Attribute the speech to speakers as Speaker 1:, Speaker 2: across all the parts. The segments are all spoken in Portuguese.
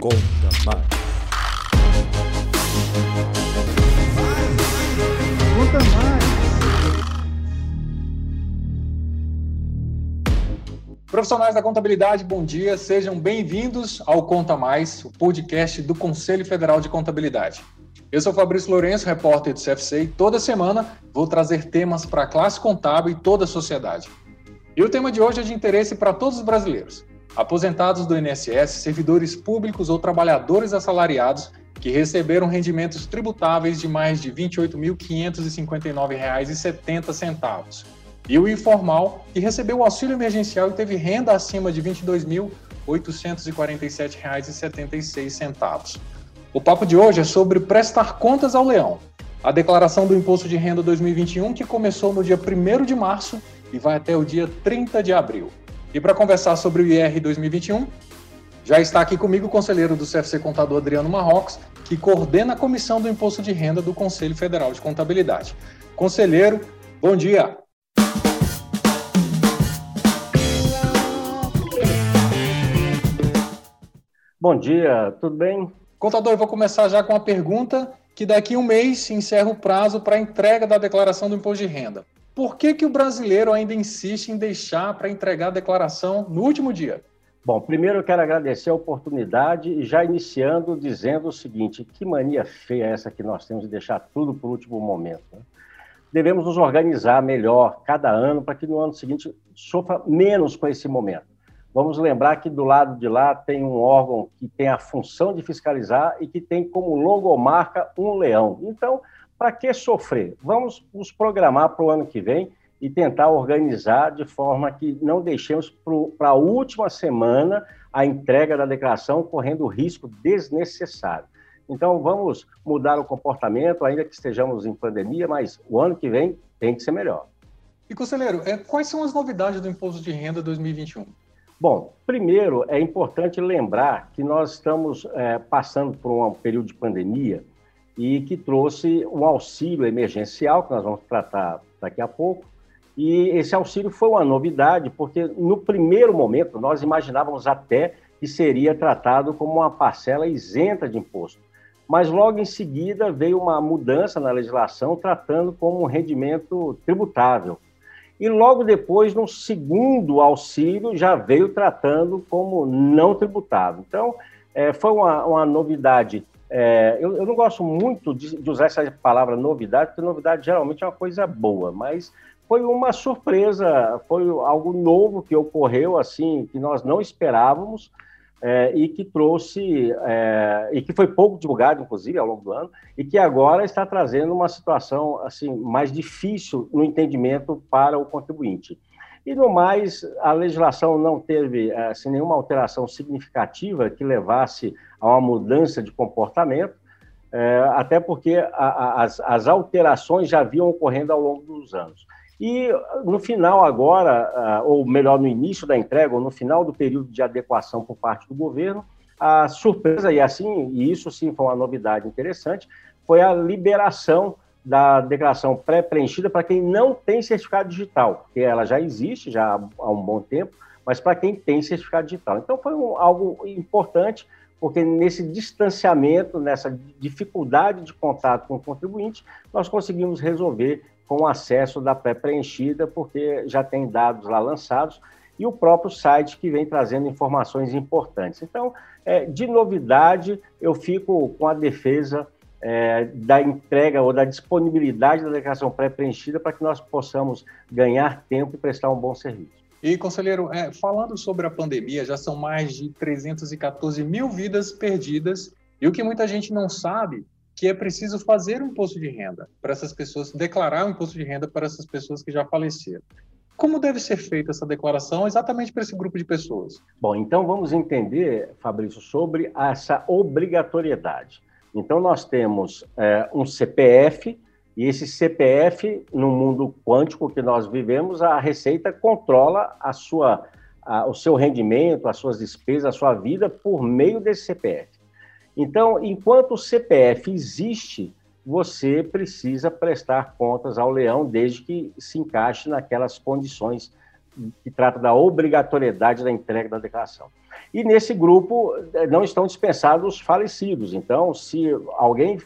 Speaker 1: Conta mais.
Speaker 2: Conta mais. Profissionais da contabilidade, bom dia. Sejam bem-vindos ao Conta Mais, o podcast do Conselho Federal de Contabilidade. Eu sou Fabrício Lourenço, repórter do CFC, e toda semana vou trazer temas para a classe contábil e toda a sociedade. E o tema de hoje é de interesse para todos os brasileiros: aposentados do INSS, servidores públicos ou trabalhadores assalariados que receberam rendimentos tributáveis de mais de R$ 28.559,70. E o informal, que recebeu o auxílio emergencial e teve renda acima de R$ 22.847,76. O papo de hoje é sobre prestar contas ao leão. A declaração do Imposto de Renda 2021, que começou no dia 1 de março e vai até o dia 30 de abril. E para conversar sobre o IR 2021, já está aqui comigo o conselheiro do CFC Contador Adriano Marrocos, que coordena a Comissão do Imposto de Renda do Conselho Federal de Contabilidade. Conselheiro, bom dia.
Speaker 3: Bom dia, tudo bem?
Speaker 2: Contador, eu vou começar já com uma pergunta que daqui a um mês se encerra o prazo para a entrega da declaração do imposto de renda. Por que, que o brasileiro ainda insiste em deixar para entregar a declaração no último dia?
Speaker 3: Bom, primeiro eu quero agradecer a oportunidade e já iniciando dizendo o seguinte: que mania feia essa que nós temos de deixar tudo para o último momento? Né? Devemos nos organizar melhor cada ano para que no ano seguinte sofra menos com esse momento. Vamos lembrar que do lado de lá tem um órgão que tem a função de fiscalizar e que tem como logomarca um leão. Então, para que sofrer? Vamos nos programar para o ano que vem e tentar organizar de forma que não deixemos para a última semana a entrega da declaração correndo risco desnecessário. Então, vamos mudar o comportamento, ainda que estejamos em pandemia, mas o ano que vem tem que ser melhor.
Speaker 2: E, conselheiro, é, quais são as novidades do Imposto de Renda 2021?
Speaker 3: Bom, primeiro é importante lembrar que nós estamos é, passando por um período de pandemia e que trouxe um auxílio emergencial, que nós vamos tratar daqui a pouco. E esse auxílio foi uma novidade, porque no primeiro momento nós imaginávamos até que seria tratado como uma parcela isenta de imposto. Mas logo em seguida veio uma mudança na legislação tratando como um rendimento tributável. E logo depois, no segundo auxílio, já veio tratando como não tributável. Então, é, foi uma, uma novidade. É, eu, eu, não gosto muito de, de, usar essa palavra novidade, porque novidade geralmente é uma coisa boa, mas foi uma surpresa, foi algo novo que ocorreu, assim, que nós não esperávamos é, e que trouxe, é, e que foi pouco divulgado, inclusive, ao longo do ano, e que agora está trazendo uma situação assim mais difícil no entendimento para o contribuinte. E, no mais, a legislação não teve assim, nenhuma alteração significativa que levasse a uma mudança de comportamento, é, até porque as, as alterações já vinham ocorrendo ao longo dos anos. E no final agora, ah, ou melhor, no início da entrega, ou no final do período de adequação por parte do governo, a surpresa, e assim, e isso sim foi uma novidade interessante, foi a liberação da declaração pré-preenchida para quem não tem certificado digital, porque ela já existe já há um bom tempo, mas para quem tem certificado digital. Então foi um, algo importante, porque nesse distanciamento, nessa dificuldade de contato com o contribuinte, nós conseguimos resolver com acesso da pré-preenchida, porque já tem dados lá lançados, e o próprio site que vem trazendo informações importantes. Então, é, de novidade, eu fico com a defesa é, da entrega ou da disponibilidade da declaração pré-preenchida para que nós possamos ganhar tempo e prestar um bom serviço.
Speaker 2: E, conselheiro, é, falando sobre a pandemia, já são mais de 314 mil vidas perdidas, e o que muita gente não sabe que é preciso fazer um imposto de renda para essas pessoas, declarar um imposto de renda para essas pessoas que já faleceram. Como deve ser feita essa declaração exatamente para esse grupo de pessoas?
Speaker 3: Bom, então vamos entender, Fabrício, sobre essa obrigatoriedade. Então, nós temos é, um CPF, e esse CPF, no mundo quântico que nós vivemos, a Receita controla a sua, a, o seu rendimento, as suas despesas, a sua vida por meio desse CPF. Então, enquanto o CPF existe, você precisa prestar contas ao leão, desde que se encaixe naquelas condições que trata da obrigatoriedade da entrega da declaração. E nesse grupo eh, não estão dispensados os falecidos. Então, se alguém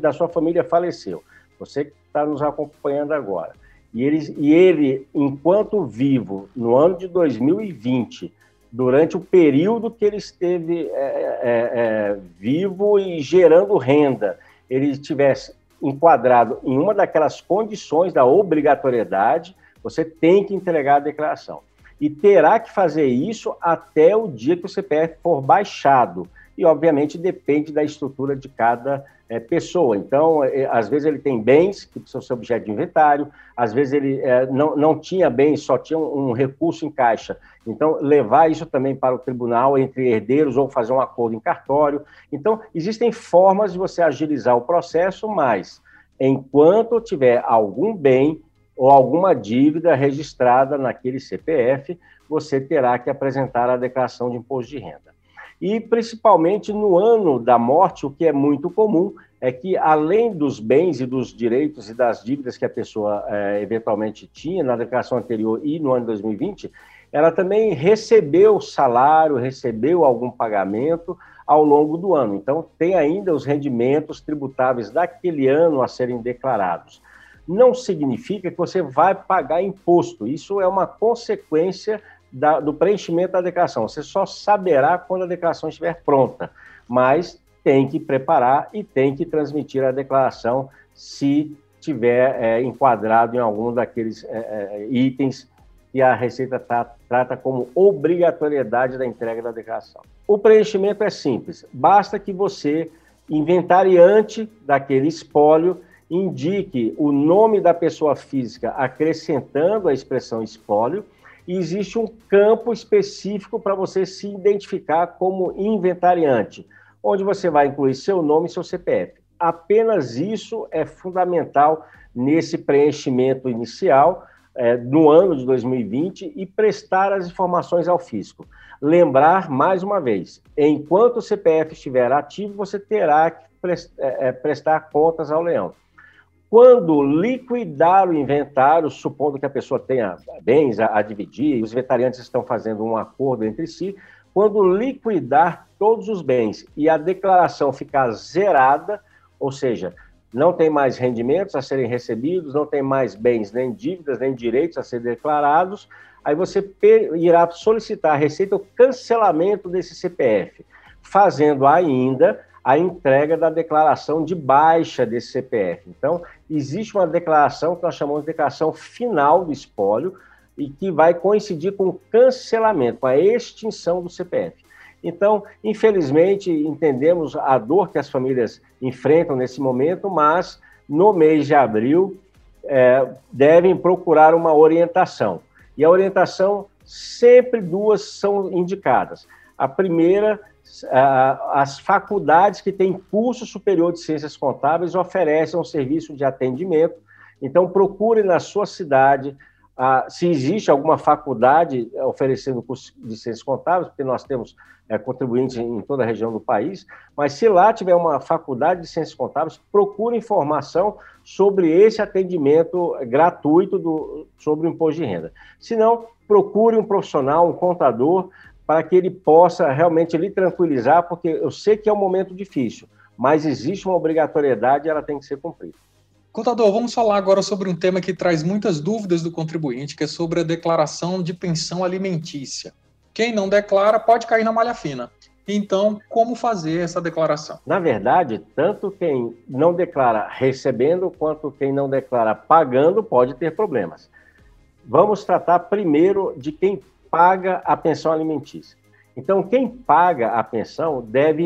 Speaker 3: da sua família faleceu, você que está nos acompanhando agora, e ele, e ele, enquanto vivo, no ano de 2020, durante o período que ele esteve é, é, é, vivo e gerando renda, ele estivesse enquadrado em uma daquelas condições da obrigatoriedade, você tem que entregar a declaração. E terá que fazer isso até o dia que o CPF for baixado. E, obviamente, depende da estrutura de cada é, pessoa. Então, é, às vezes ele tem bens que precisam ser objeto de inventário, às vezes ele é, não, não tinha bens, só tinha um, um, recurso em caixa. Então, levar isso também para o tribunal entre herdeiros ou fazer um acordo em cartório. Então, existem formas de você agilizar o processo, mas enquanto tiver algum bem ou alguma dívida registrada naquele CPF, você terá que apresentar a declaração de imposto de renda. E, principalmente, no ano da morte, o que é muito comum é que, além dos bens e dos direitos e das dívidas que a pessoa é, eventualmente tinha na declaração anterior e no ano de 2020, ela também recebeu salário, recebeu algum pagamento ao longo do ano. Então, tem ainda os rendimentos tributáveis daquele ano a serem declarados. Não significa que você vai pagar imposto, isso é uma consequência da, do preenchimento da declaração. Você só saberá quando a declaração estiver pronta, mas tem que preparar e tem que transmitir a declaração se tiver é, enquadrado em algum daqueles é, é, itens que a Receita tá, trata como obrigatoriedade da entrega da declaração. O preenchimento é simples, basta que você, inventariante daquele espólio, indique o nome da pessoa física acrescentando a expressão espólio e existe um campo específico para você se identificar como inventariante, onde você vai incluir seu nome e seu CPF. Apenas isso é fundamental nesse preenchimento inicial, é, no ano de 2020, e prestar as informações ao fisco. Lembrar, mais uma vez, enquanto o CPF estiver ativo, você terá que é, é, prestar contas ao leão. Quando liquidar o inventário, supondo que a pessoa tenha bens a, a dividir, os inventariantes estão fazendo um acordo entre si, quando liquidar todos os bens e a declaração ficar zerada, ou seja, não tem mais rendimentos a serem recebidos, não tem mais bens, nem dívidas, nem direitos a serem declarados, aí você irá solicitar a Receita o cancelamento desse CPF, fazendo ainda a entrega da declaração de baixa desse CPF. Então, existe uma declaração que nós chamamos de declaração final do espólio e que vai coincidir com o cancelamento, com a extinção do CPF. Então, infelizmente, entendemos a dor que as famílias enfrentam nesse momento, mas no mês de abril é, devem procurar uma orientação. E a orientação, sempre duas são indicadas. A primeira as faculdades que têm curso superior de ciências contábeis oferecem um serviço de atendimento. Então, procure na sua cidade se existe alguma faculdade oferecendo curso de ciências contábeis, porque nós temos é, contribuintes em toda a região do país, mas se lá tiver uma faculdade de ciências contábeis, procure informação sobre esse atendimento gratuito do, sobre o imposto de renda. Se não, procure um profissional, um contador, para que ele possa realmente lhe tranquilizar, porque eu sei que é um momento difícil, mas existe uma obrigatoriedade e ela tem que ser cumprida.
Speaker 2: Contador, vamos falar agora sobre um tema que traz muitas dúvidas do contribuinte, que é sobre a declaração de pensão alimentícia. Quem não declara pode cair na malha fina. Então, como fazer essa declaração?
Speaker 3: Na verdade, tanto quem não declara recebendo quanto quem não declara pagando pode ter problemas. Vamos tratar primeiro de quem paga a pensão alimentícia. Então, quem paga a pensão deve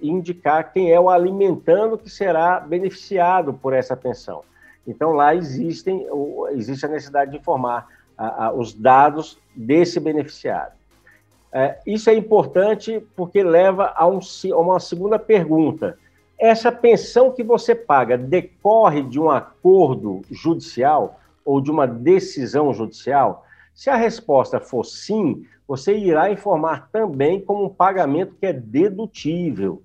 Speaker 3: indicar quem é o alimentando que será beneficiado por essa pensão. Então, lá existem, existe a necessidade de informar os dados desse beneficiário. É, isso é importante porque leva a uma segunda pergunta. Essa pensão que você paga decorre de um acordo judicial ou de uma decisão judicial? Se a resposta for sim, você irá informar também como um pagamento que é dedutível.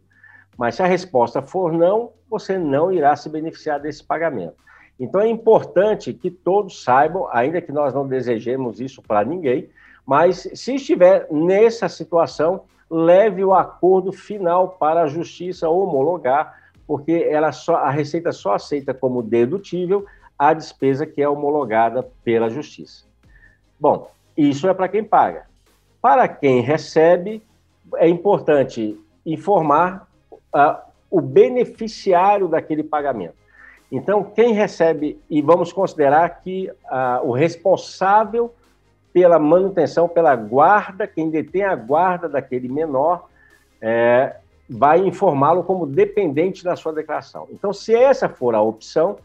Speaker 3: Mas se a resposta for não, você não irá se beneficiar desse pagamento. Então é importante que todos saibam, ainda que nós não desejemos isso para ninguém, Mas se estiver nessa situação, leve o acordo final para a justiça homologar, porque ela só, a Receita só aceita como dedutível a despesa que é homologada pela justiça. Bom, isso é para quem paga. Para quem recebe, é importante informar uh, o beneficiário daquele pagamento. Então, quem recebe, e vamos considerar que uh, o responsável pela manutenção, pela guarda, quem detém a guarda daquele menor, é, vai informá-lo como dependente da sua declaração. Então, se essa for a opção,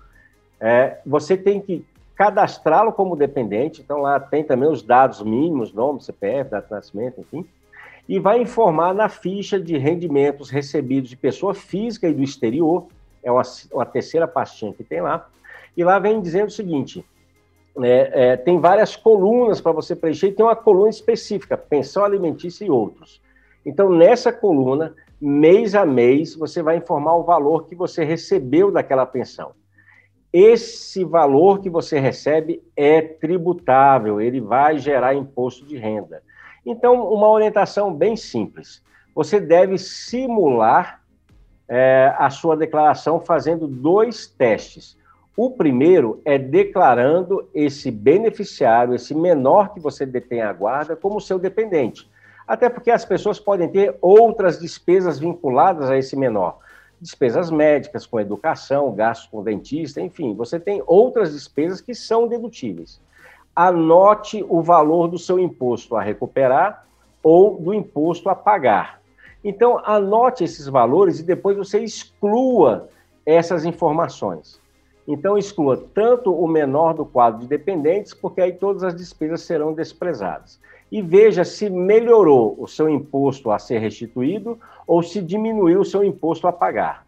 Speaker 3: é, você tem que cadastrá-lo como dependente, então lá tem também os dados mínimos, nome, CPF, data de nascimento, enfim, e vai informar na ficha de rendimentos recebidos de pessoa física e do exterior, é uma, uma terceira pastinha que tem lá, e lá vem dizendo o seguinte, é, é, tem várias colunas para você preencher, tem uma coluna específica, pensão alimentícia e outros. Então, nessa coluna, mês a mês, você vai informar o valor que você recebeu daquela pensão esse valor que você recebe é tributável, ele vai gerar imposto de renda. Então, uma orientação bem simples. Você deve simular é, a sua declaração fazendo dois testes. O primeiro é declarando esse beneficiário, esse menor que você detém a guarda, como seu dependente. Até porque as pessoas podem ter outras despesas vinculadas a esse menor despesas médicas, com educação, gastos com dentista, enfim, você tem outras despesas que são dedutíveis. Anote o valor do seu imposto a recuperar ou do imposto a pagar. Então, anote esses valores e depois você exclua essas informações. Então, exclua tanto o menor do quadro de dependentes, porque aí todas as despesas serão desprezadas e veja se melhorou o seu imposto a ser restituído ou se diminuiu o seu imposto a pagar.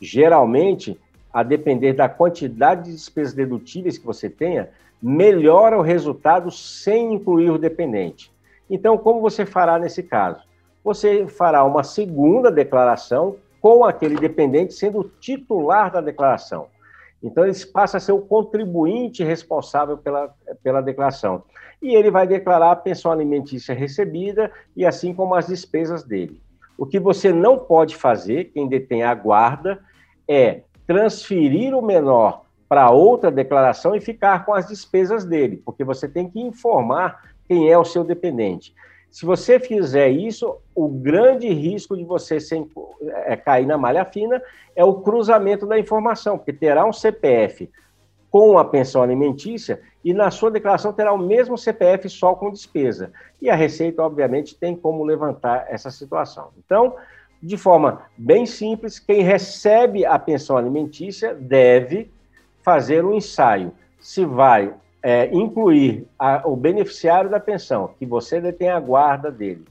Speaker 3: Geralmente, a depender da quantidade de despesas dedutíveis que você tenha, melhora o resultado sem incluir o dependente. Então, como você fará nesse caso? Você fará uma segunda declaração com aquele dependente sendo titular da declaração. Então, ele passa a ser o contribuinte responsável pela, pela declaração e ele vai declarar a pensão alimentícia recebida e assim como as despesas dele. O que você não pode fazer, quem detém a guarda, é transferir o menor para outra declaração e ficar com as despesas dele, porque você tem que informar quem é o seu dependente. Se você fizer isso, o grande risco de você é, cair na malha fina é o cruzamento da informação, porque terá um CPF com a pensão alimentícia e na sua declaração terá o mesmo CPF só com despesa. E a Receita, obviamente, tem como levantar essa situação. Então, de forma bem simples, quem recebe a pensão alimentícia deve fazer um ensaio se vai é, incluir a, o beneficiário da pensão, que você detém a guarda dele,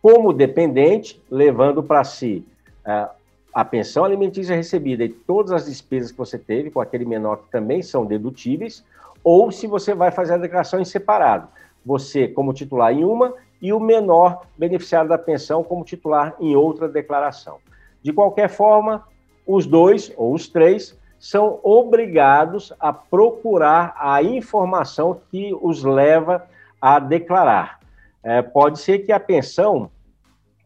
Speaker 3: como dependente, levando para si é, a pensão alimentícia recebida e todas as despesas que você teve com aquele menor que também são dedutíveis, ou se você vai fazer a declaração em separado. Você como titular em uma e o menor beneficiário da pensão como titular em outra declaração. De qualquer forma, os dois ou os três são obrigados a procurar a informação que os leva a declarar. É, pode ser que a pensão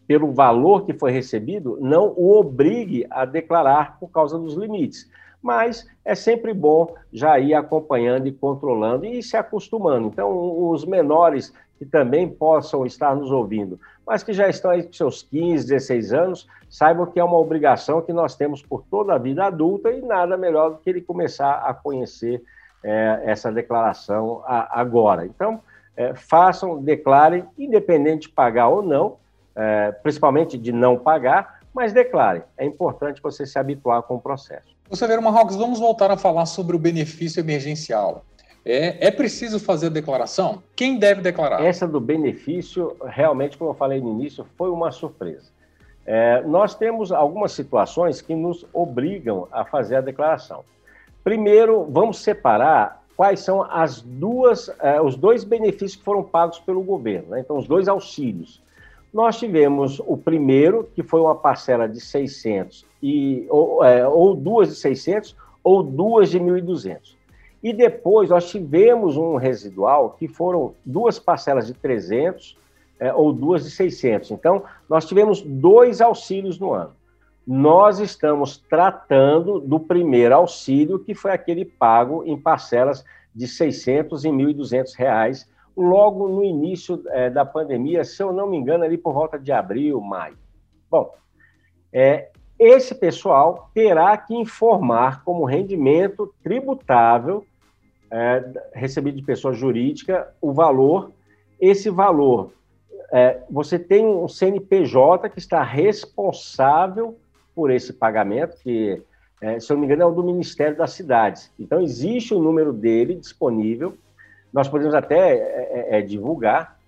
Speaker 3: pelo valor que foi recebido, não o obrigue a declarar por causa dos limites. Mas é sempre bom já ir acompanhando e controlando e se acostumando. Então, os menores que também possam estar nos ouvindo, mas que já estão aí com seus 15, 16 anos, saibam que é uma obrigação que nós temos por toda a vida adulta e nada melhor do que ele começar a conhecer é, essa declaração a, agora. Então, é, façam, declarem, independente de pagar ou não, é, principalmente de não pagar, mas declare. É importante você se habituar com o processo.
Speaker 2: Você vê, Marrocos, vamos voltar a falar sobre o benefício emergencial. É, é, preciso fazer a declaração? Quem deve declarar?
Speaker 3: Essa do benefício, realmente, como eu falei no início, foi uma surpresa. É, nós temos algumas situações que nos obrigam a fazer a declaração. Primeiro, vamos separar quais são as duas, é, os dois benefícios que foram pagos pelo governo. Né? Então, os dois auxílios. Nós tivemos o primeiro, que foi uma parcela de 600, e, ou, é, ou duas de 600, ou duas de 1.200. E depois nós tivemos um residual que foram duas parcelas de 300 é, ou duas de 600. Então, nós tivemos dois auxílios no ano. Nós estamos tratando do primeiro auxílio, que foi aquele pago em parcelas de 600 e 1.200 reais, logo no início é, da pandemia, se eu não me engano, ali por volta de abril, maio. Bom, é, esse pessoal terá que informar como rendimento tributável é, recebido de pessoa jurídica o valor. Esse valor, é, você tem um CNPJ que está responsável por esse pagamento, que, é, se eu não me engano, é o do Ministério das Cidades. Então, existe o número dele disponível. Nós podemos até é, é, é, divulgar,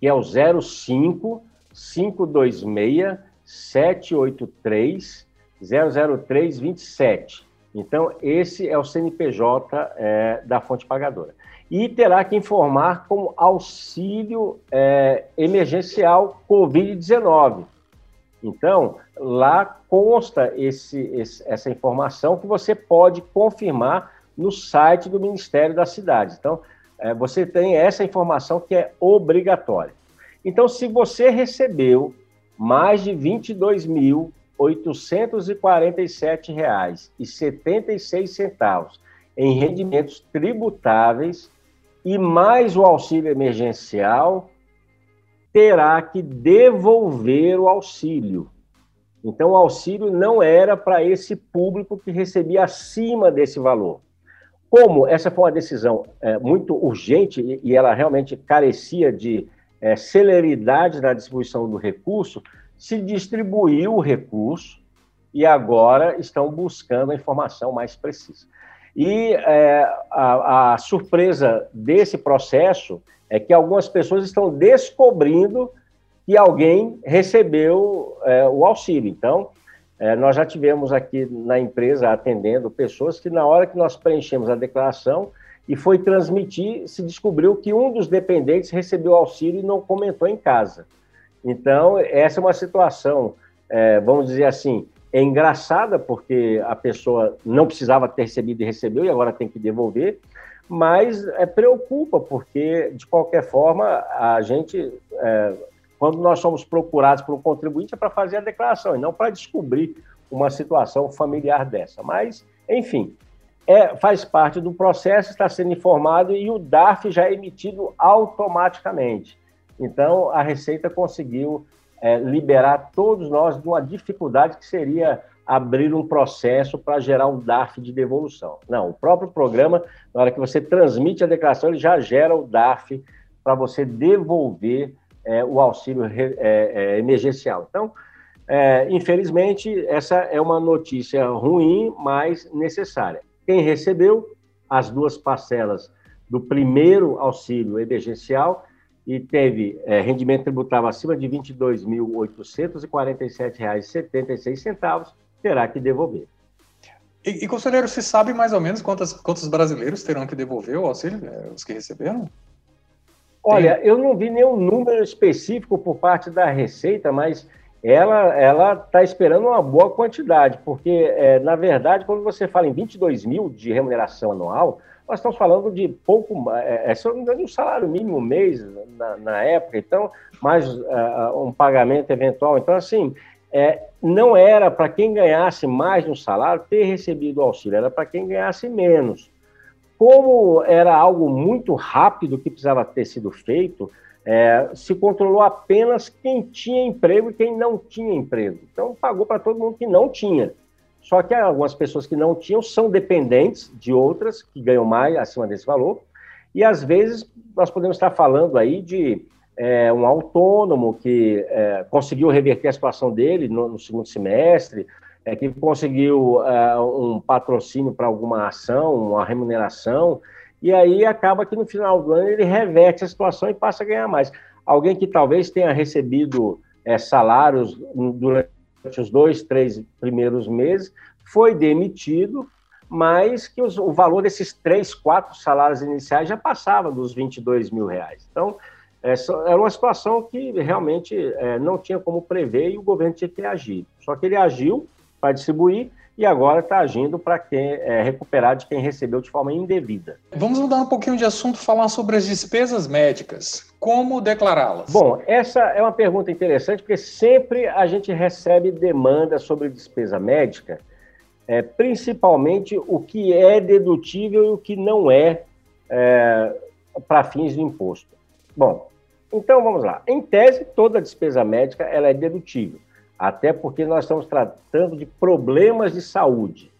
Speaker 3: que é o 05 526 783 00327. Então, esse é o CNPJ é, da fonte pagadora. E terá que informar como auxílio é, emergencial Covid-19. Então, lá consta esse, esse, essa informação que você pode confirmar no site do Ministério da Cidade. Então, é, você tem essa informação que é obrigatória. Então, se você recebeu mais de 22 mil R$ 847,76 em rendimentos tributáveis e mais o auxílio emergencial, terá que devolver o auxílio. Então, o auxílio não era para esse público que recebia acima desse valor. Como essa foi uma decisão é, muito urgente e, e, ela realmente carecia de é, celeridade na distribuição do recurso, se distribuiu o recurso e agora estão buscando a informação mais precisa. E é, a, a, surpresa desse processo é que algumas pessoas estão descobrindo que alguém recebeu é, o auxílio. Então, é, nós já tivemos aqui na empresa atendendo pessoas que, na hora que nós preenchemos a declaração e foi transmitir, se descobriu que um dos dependentes recebeu auxílio e não comentou em casa. Então, essa é uma situação, é, vamos dizer assim, é engraçada, porque a pessoa não precisava ter recebido e recebeu, e agora tem que devolver, mas é, preocupa, porque, de qualquer forma, a gente, é, quando nós somos procurados por um contribuinte, é para fazer a declaração, e não para descobrir uma situação familiar dessa. Mas, enfim, é, faz parte do processo, está sendo informado e o DARF já é emitido automaticamente. Então, a Receita conseguiu é, liberar todos nós de uma dificuldade que seria abrir um processo para gerar um DARF de devolução. Não, o próprio programa, na hora que você transmite a declaração, ele já gera o DARF para você devolver é, o auxílio é, é, emergencial. Então, é, infelizmente, essa é uma notícia ruim, mas necessária. Quem recebeu as duas parcelas do primeiro auxílio emergencial e teve é, rendimento tributável acima de R$ 22.847,76, terá que devolver.
Speaker 2: E, e, conselheiro, se sabe mais ou menos quantos, quantos brasileiros terão que devolver o auxílio, é, os que receberam?
Speaker 3: Olha, Tem... eu não vi nenhum número específico por parte da Receita, mas ela ela está esperando uma boa quantidade, porque, é, na verdade, quando você fala em 22 mil de remuneração anual, nós estamos falando de pouco, é, é, se eu não me engano, um salário mínimo mês na, na época, então, mais uh, um pagamento eventual. Então, assim, é, não era para quem ganhasse mais no salário ter recebido o auxílio, era para quem ganhasse menos. Como era algo muito rápido que precisava ter sido feito, é, se controlou apenas quem tinha emprego e quem não tinha emprego. Então, pagou para todo mundo que não tinha. Só que algumas pessoas que não tinham são dependentes de outras que ganham mais acima desse valor. E às vezes nós podemos estar falando aí de é, um autônomo que é, conseguiu reverter a situação dele no, no segundo semestre, é, que conseguiu é, um patrocínio para alguma ação, uma remuneração, e aí acaba que no final do ano ele reverte a situação e passa a ganhar mais. Alguém que talvez tenha recebido é, salários durante os dois, três primeiros meses, foi demitido, mas que os, o valor desses três, quatro salários iniciais já passava dos 22 mil reais. Então, essa era uma situação que realmente é, não tinha como prever e o governo tinha que agir. Só que ele agiu para distribuir e agora está agindo para é, recuperar de quem recebeu de forma indevida.
Speaker 2: Vamos mudar um pouquinho de assunto, falar sobre as despesas médicas. Como declará-las?
Speaker 3: Bom, essa é uma pergunta interessante, porque sempre a gente recebe demanda sobre despesa médica, é, principalmente o que é dedutível e o que não é, é para fins de imposto. Bom, então vamos lá. Em tese, toda despesa médica ela é dedutível até porque nós estamos tratando de problemas de saúde.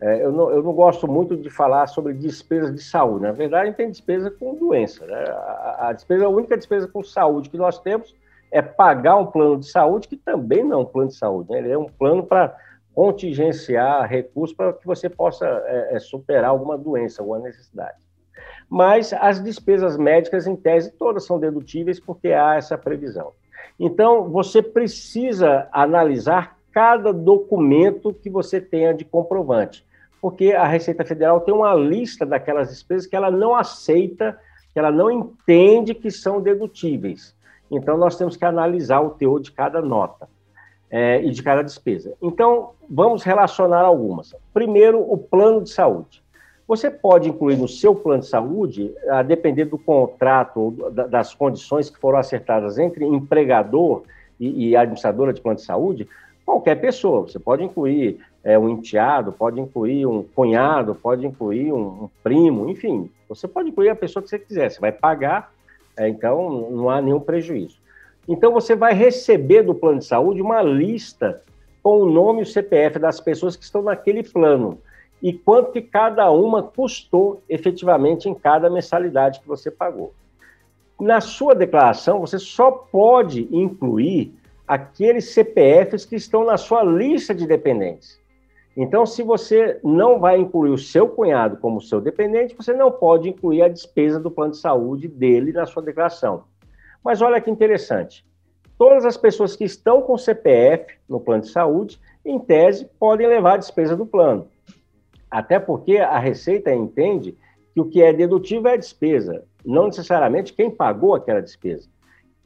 Speaker 3: É, eu, não, eu, não, gosto muito de falar sobre despesas de saúde. Na verdade, a gente tem despesa com doença. Né? A, a, despesa, a única despesa com saúde que nós temos é pagar um plano de saúde, que também não é um plano de saúde, né? ele é um plano para contingenciar recursos para que você possa é, é, superar alguma doença, alguma necessidade. Mas as despesas médicas, em tese, todas são dedutíveis porque há essa previsão. Então, você precisa analisar cada documento que você tenha de comprovante, porque a Receita Federal tem uma lista daquelas despesas que ela não aceita, que ela não entende que são dedutíveis. Então, nós temos que analisar o teor de cada nota é, e de cada despesa. Então, vamos relacionar algumas. Primeiro, o plano de saúde. Você pode incluir no seu plano de saúde, a depender do contrato, das condições que foram acertadas entre empregador e, e administradora de plano de saúde, qualquer pessoa. Você pode incluir é, um enteado, pode incluir um cunhado, pode incluir um, um, primo, enfim. Você pode incluir a pessoa que você quiser. Você vai pagar, é, então não há nenhum prejuízo. Então você vai receber do plano de saúde uma lista com o nome e o CPF das pessoas que estão naquele plano e quanto que cada uma custou efetivamente em cada mensalidade que você pagou. Na sua declaração, você só pode incluir aqueles CPFs que estão na sua lista de dependentes. Então, se você não vai incluir o seu cunhado como seu dependente, você não pode incluir a despesa do plano de saúde dele na sua declaração. Mas olha que interessante. Todas as pessoas que estão com CPF no plano de saúde, em tese, podem levar a despesa do plano. Até porque a Receita entende que o que é dedutível é a despesa, não necessariamente quem pagou aquela despesa.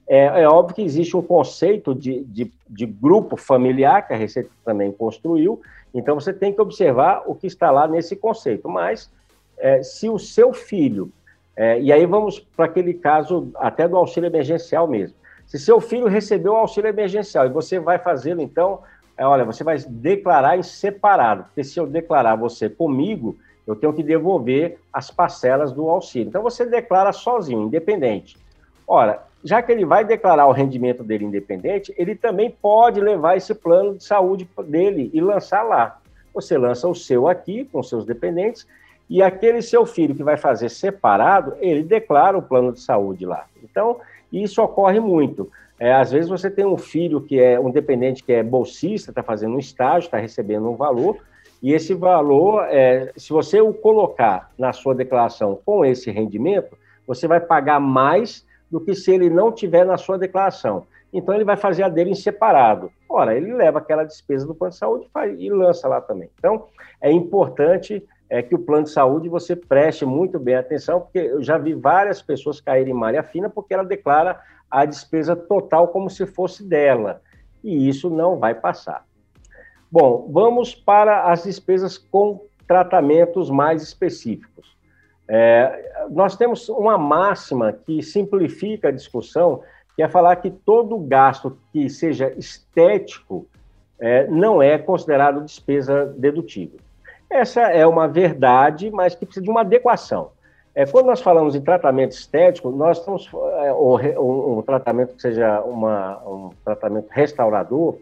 Speaker 3: É, é óbvio que existe um conceito de, de, de, grupo familiar que a Receita também construiu, então você tem que observar o que está lá nesse conceito. Mas é, se o seu filho, é, e aí vamos para aquele caso até do auxílio emergencial mesmo, se seu filho recebeu o auxílio emergencial e você vai fazê-lo, então, é, olha, você vai declarar em separado, porque se eu declarar você comigo, eu tenho que devolver as parcelas do auxílio. Então você declara sozinho, independente. Ora, já que ele vai declarar o rendimento dele independente, ele também pode levar esse plano de saúde dele e lançar lá. Você lança o seu aqui, com seus dependentes, e aquele seu filho que vai fazer separado, ele declara o plano de saúde lá. Então, isso ocorre muito. É, às vezes você tem um filho que é um dependente que é bolsista, está fazendo um estágio, está recebendo um valor, e esse valor, é, se você o colocar na sua declaração com esse rendimento, você vai pagar mais do que se ele não tiver na sua declaração. Então ele vai fazer a dele em separado. Ora, ele leva aquela despesa do plano de saúde e, e lança lá também. Então é importante é, que o plano de saúde você preste muito bem atenção, porque eu já vi várias pessoas caírem em malha fina porque ela declara a despesa total como se fosse dela. E isso não vai passar. Bom, vamos para as despesas com tratamentos mais específicos. É, nós temos uma máxima que simplifica a discussão, que é falar que todo gasto que seja estético é, não é considerado despesa dedutível. Essa é uma verdade, mas que precisa de uma adequação. É, quando nós falamos em tratamento estético, nós estamos é, um, um, tratamento que seja uma, um tratamento restaurador,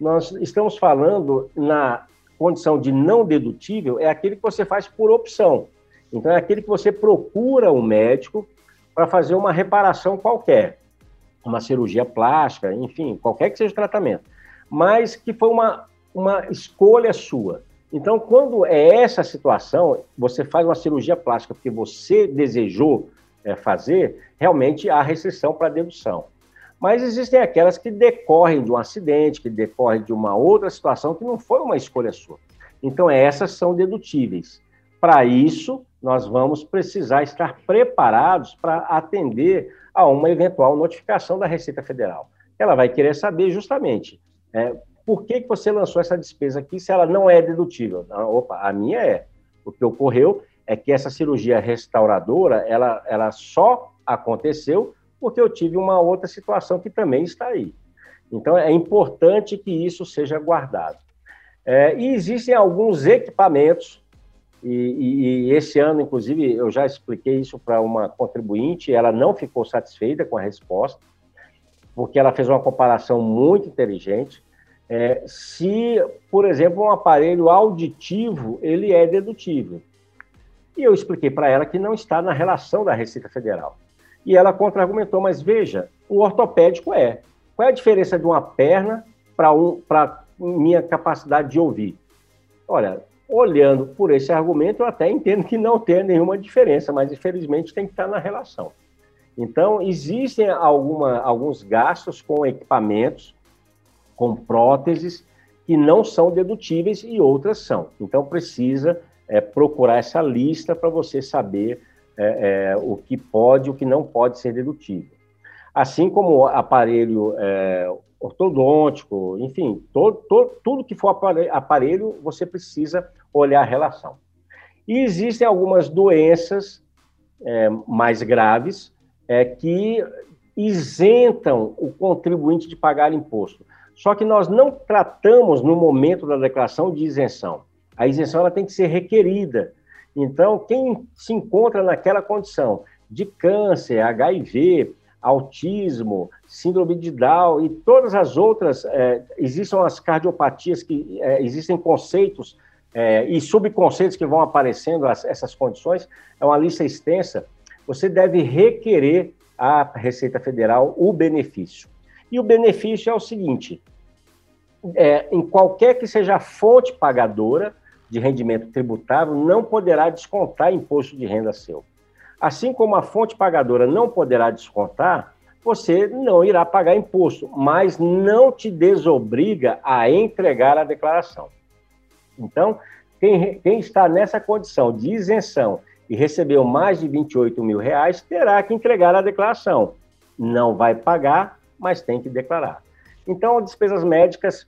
Speaker 3: nós estamos falando na condição de não dedutível, é aquele que você faz por opção. Então, é aquele que você procura um médico para fazer uma reparação qualquer, uma cirurgia plástica, enfim, qualquer que seja o tratamento, mas que foi uma, uma escolha sua. Então, quando é essa situação, você faz uma cirurgia plástica porque você desejou é, fazer, realmente há restrição para dedução. Mas existem aquelas que decorrem de um acidente, que decorrem de uma outra situação que não foi uma escolha sua. Então, essas são dedutíveis. Para isso, nós vamos precisar estar preparados para atender a uma eventual notificação da Receita Federal. Ela vai querer saber justamente é, por que, que você lançou essa despesa aqui se ela não é dedutível? Opa, a minha é. O que ocorreu é que essa cirurgia restauradora, ela, ela só aconteceu porque eu tive uma outra situação que também está aí. Então, é importante que isso seja guardado. É, e existem alguns equipamentos, e, e, e, esse ano, inclusive, eu já expliquei isso para uma contribuinte, ela não ficou satisfeita com a resposta, porque ela fez uma comparação muito inteligente. É, se, por exemplo, um aparelho auditivo, ele é dedutível. E eu expliquei para ela que não está na relação da Receita Federal. E ela contra-argumentou, mas veja, o ortopédico é. Qual é a diferença de uma perna para um, minha capacidade de ouvir? Olha, olhando por esse argumento, eu até entendo que não tem nenhuma diferença, mas infelizmente tem que estar na relação. Então, existem alguma, alguns gastos com equipamentos, com próteses, que não são dedutíveis e outras são. Então, precisa é, procurar essa lista para você saber é, é, o que pode e o que não pode ser dedutível. Assim como aparelho é, ortodôntico, enfim, todo, tudo que for aparelho, você precisa olhar a relação. E existem algumas doenças é, mais graves é, que isentam o contribuinte de pagar imposto. Só que nós não tratamos no momento da declaração de isenção. A isenção ela tem que ser requerida. Então, quem se encontra naquela condição de câncer, HIV, autismo, síndrome de Down e todas as outras, é, existem as cardiopatias que é, existem conceitos é, e subconceitos que vão aparecendo as, essas condições, é uma lista extensa. Você deve requerer à Receita Federal o benefício. E o benefício é o seguinte: é, em qualquer que seja a fonte pagadora de rendimento tributável, não poderá descontar imposto de renda seu. Assim como a fonte pagadora não poderá descontar, você não irá pagar imposto, mas não te desobriga a entregar a declaração. Então, quem, quem está nessa condição de isenção e recebeu mais de 28 mil reais, terá que entregar a declaração. Não vai pagar, mas tem que declarar. Então, despesas médicas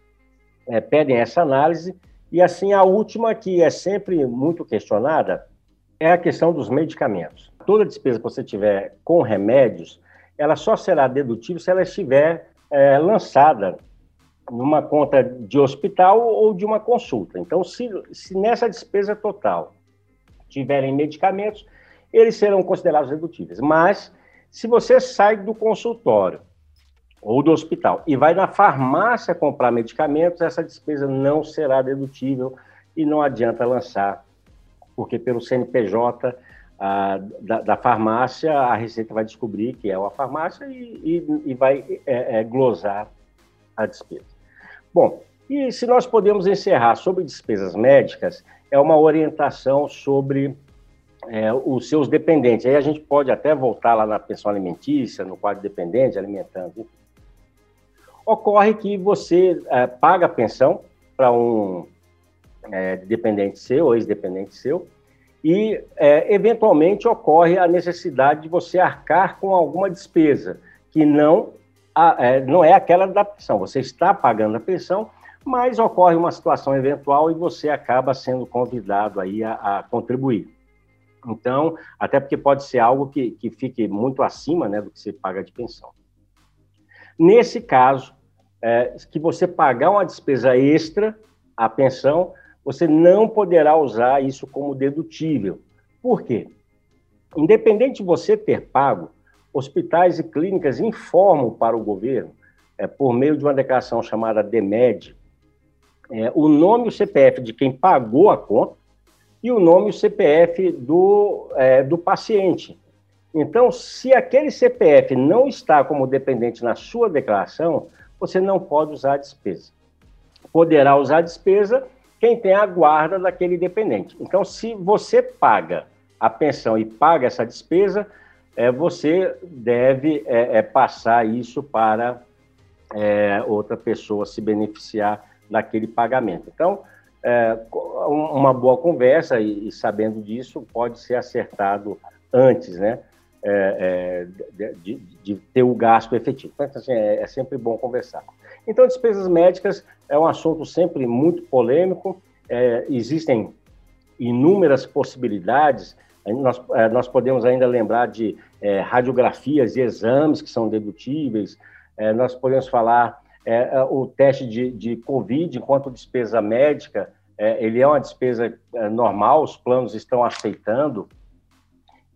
Speaker 3: é, pedem essa análise. E assim, a última, que é sempre muito questionada, é a questão dos medicamentos toda despesa que você tiver com remédios, ela só será dedutível se ela estiver é, lançada numa conta de hospital ou de uma consulta. Então, se, se nessa despesa total tiverem medicamentos, eles serão considerados dedutíveis. Mas, se você sai do consultório ou do hospital e vai na farmácia comprar medicamentos, essa despesa não será dedutível e não adianta lançar, porque pelo CNPJ a, da, da, farmácia, a Receita vai descobrir que é uma farmácia e, e, e vai é, é, glosar a despesa. Bom, e se nós podemos encerrar sobre despesas médicas, é uma orientação sobre é, os seus dependentes. Aí a gente pode até voltar lá na pensão alimentícia, no quadro dependente, alimentando. Ocorre que você é, paga a pensão para um é, dependente seu, ex-dependente seu, e, é, eventualmente, ocorre a necessidade de você arcar com alguma despesa, que não, a, é, não é aquela da pensão. Você está pagando a pensão, mas ocorre uma situação eventual e você acaba sendo convidado aí a, a contribuir. Então, até porque pode ser algo que, que fique muito acima né, do que você paga de pensão. Nesse caso, é, que você pagar uma despesa extra, a pensão, você não poderá usar isso como dedutível. Por quê? Independente de você ter pago, hospitais e clínicas informam para o governo, é, por meio de uma declaração chamada DEMED, é, o nome e o CPF de quem pagou a conta e o nome e o CPF do, é, do paciente. Então, se aquele CPF não está como dependente na sua declaração, você não pode usar a despesa. Poderá usar a despesa quem tem a guarda daquele dependente. Então, se você paga a pensão e paga essa despesa, é, você deve é, é, passar isso para é, outra pessoa se beneficiar daquele pagamento. Então, é, uma boa conversa e, e, sabendo disso pode ser acertado antes, né? É, é, de, de, ter o gasto efetivo. Então, assim, é, é, sempre bom conversar. Então, despesas médicas é um assunto sempre muito polêmico, é, existem inúmeras possibilidades, nós, é, nós podemos ainda lembrar de é, radiografias e exames que são dedutíveis, nós podemos falar o teste de, de Covid enquanto despesa médica, ele é uma despesa normal, os planos estão aceitando,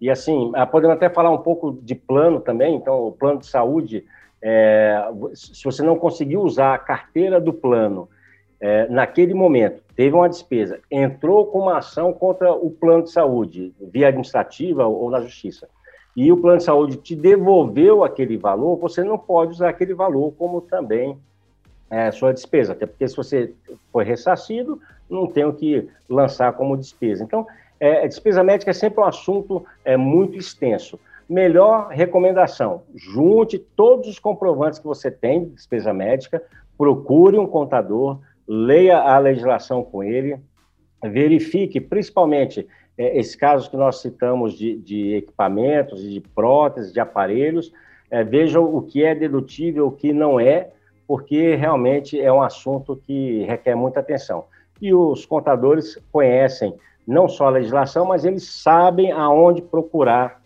Speaker 3: e assim, ah, podemos até falar um pouco de plano também. Então, o plano de saúde, é, se você não conseguiu usar a carteira do plano é, naquele momento, teve uma despesa, entrou com uma ação contra o plano de saúde, via administrativa ou na justiça, e o plano de saúde te devolveu aquele valor, você não pode usar aquele valor como também é, sua despesa, até porque se você foi ressarcido, não tem o que lançar como despesa. Então, é, despesa médica é sempre um assunto é, muito extenso. Melhor recomendação: junte todos os comprovantes que você tem de despesa médica, procure um contador, leia a legislação com ele, verifique, principalmente é, esses casos que nós citamos de, de equipamentos, de próteses, de aparelhos, é, veja o que é dedutível, o que não é, porque realmente é um assunto que requer muita atenção. E os contadores conhecem não só a legislação, mas eles sabem aonde procurar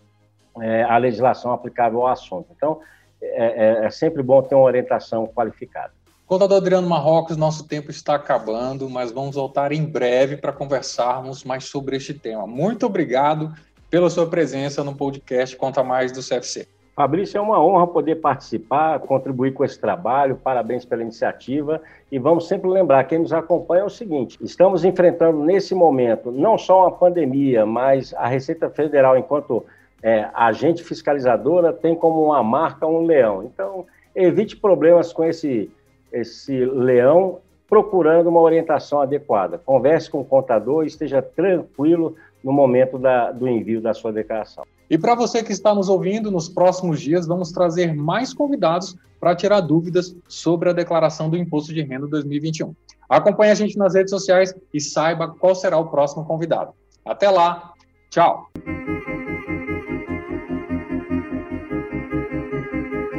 Speaker 3: é, a legislação aplicável ao assunto. Então, é, é, é sempre bom ter uma orientação qualificada.
Speaker 2: Contador Adriano Marrocos, nosso tempo está acabando, mas vamos voltar em breve para conversarmos mais sobre este tema. Muito obrigado pela sua presença no podcast Conta Mais do CFC.
Speaker 3: Fabrício, é uma honra poder participar, contribuir com esse trabalho. Parabéns pela iniciativa. E vamos sempre lembrar: quem nos acompanha é o seguinte: estamos enfrentando nesse momento não só uma pandemia, mas a Receita Federal, enquanto é, agente fiscalizadora, tem como uma marca um leão. Então, evite problemas com esse, esse leão, procurando uma orientação adequada. Converse com o contador e esteja tranquilo no momento da, do envio da sua declaração.
Speaker 2: E para você que está nos ouvindo, nos próximos dias vamos trazer mais convidados para tirar dúvidas sobre a declaração do Imposto de Renda 2021. Acompanhe a gente nas redes sociais e saiba qual será o próximo convidado. Até lá, tchau!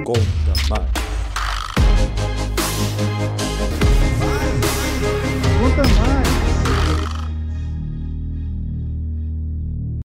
Speaker 2: Mais.